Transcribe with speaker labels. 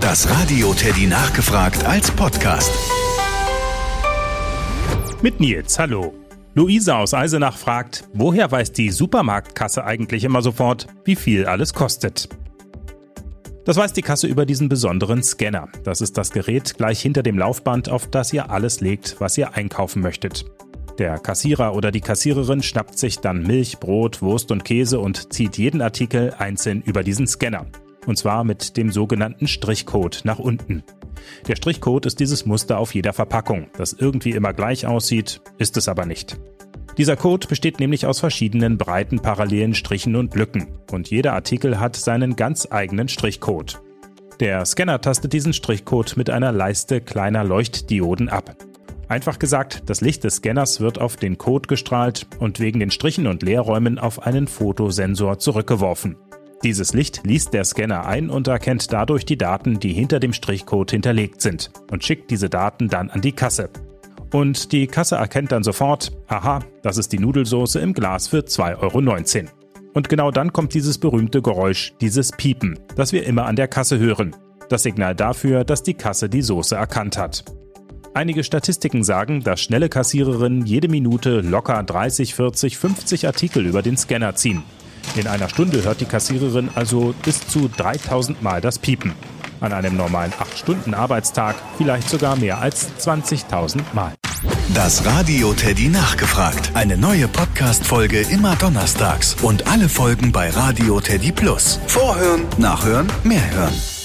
Speaker 1: Das Radio Teddy nachgefragt als Podcast.
Speaker 2: Mit Nils, hallo. Luisa aus Eisenach fragt, woher weiß die Supermarktkasse eigentlich immer sofort, wie viel alles kostet? Das weiß die Kasse über diesen besonderen Scanner. Das ist das Gerät gleich hinter dem Laufband, auf das ihr alles legt, was ihr einkaufen möchtet. Der Kassierer oder die Kassiererin schnappt sich dann Milch, Brot, Wurst und Käse und zieht jeden Artikel einzeln über diesen Scanner. Und zwar mit dem sogenannten Strichcode nach unten. Der Strichcode ist dieses Muster auf jeder Verpackung, das irgendwie immer gleich aussieht, ist es aber nicht. Dieser Code besteht nämlich aus verschiedenen breiten parallelen Strichen und Lücken und jeder Artikel hat seinen ganz eigenen Strichcode. Der Scanner tastet diesen Strichcode mit einer Leiste kleiner Leuchtdioden ab. Einfach gesagt, das Licht des Scanners wird auf den Code gestrahlt und wegen den Strichen und Leerräumen auf einen Fotosensor zurückgeworfen. Dieses Licht liest der Scanner ein und erkennt dadurch die Daten, die hinter dem Strichcode hinterlegt sind und schickt diese Daten dann an die Kasse. Und die Kasse erkennt dann sofort, aha, das ist die Nudelsoße im Glas für 2,19 Euro. Und genau dann kommt dieses berühmte Geräusch, dieses Piepen, das wir immer an der Kasse hören. Das Signal dafür, dass die Kasse die Soße erkannt hat. Einige Statistiken sagen, dass schnelle Kassiererinnen jede Minute locker 30, 40, 50 Artikel über den Scanner ziehen. In einer Stunde hört die Kassiererin also bis zu 3000 Mal das Piepen. An einem normalen 8-Stunden-Arbeitstag vielleicht sogar mehr als 20.000 Mal.
Speaker 1: Das Radio Teddy nachgefragt. Eine neue Podcast-Folge immer donnerstags und alle Folgen bei Radio Teddy Plus. Vorhören, nachhören, mehr hören.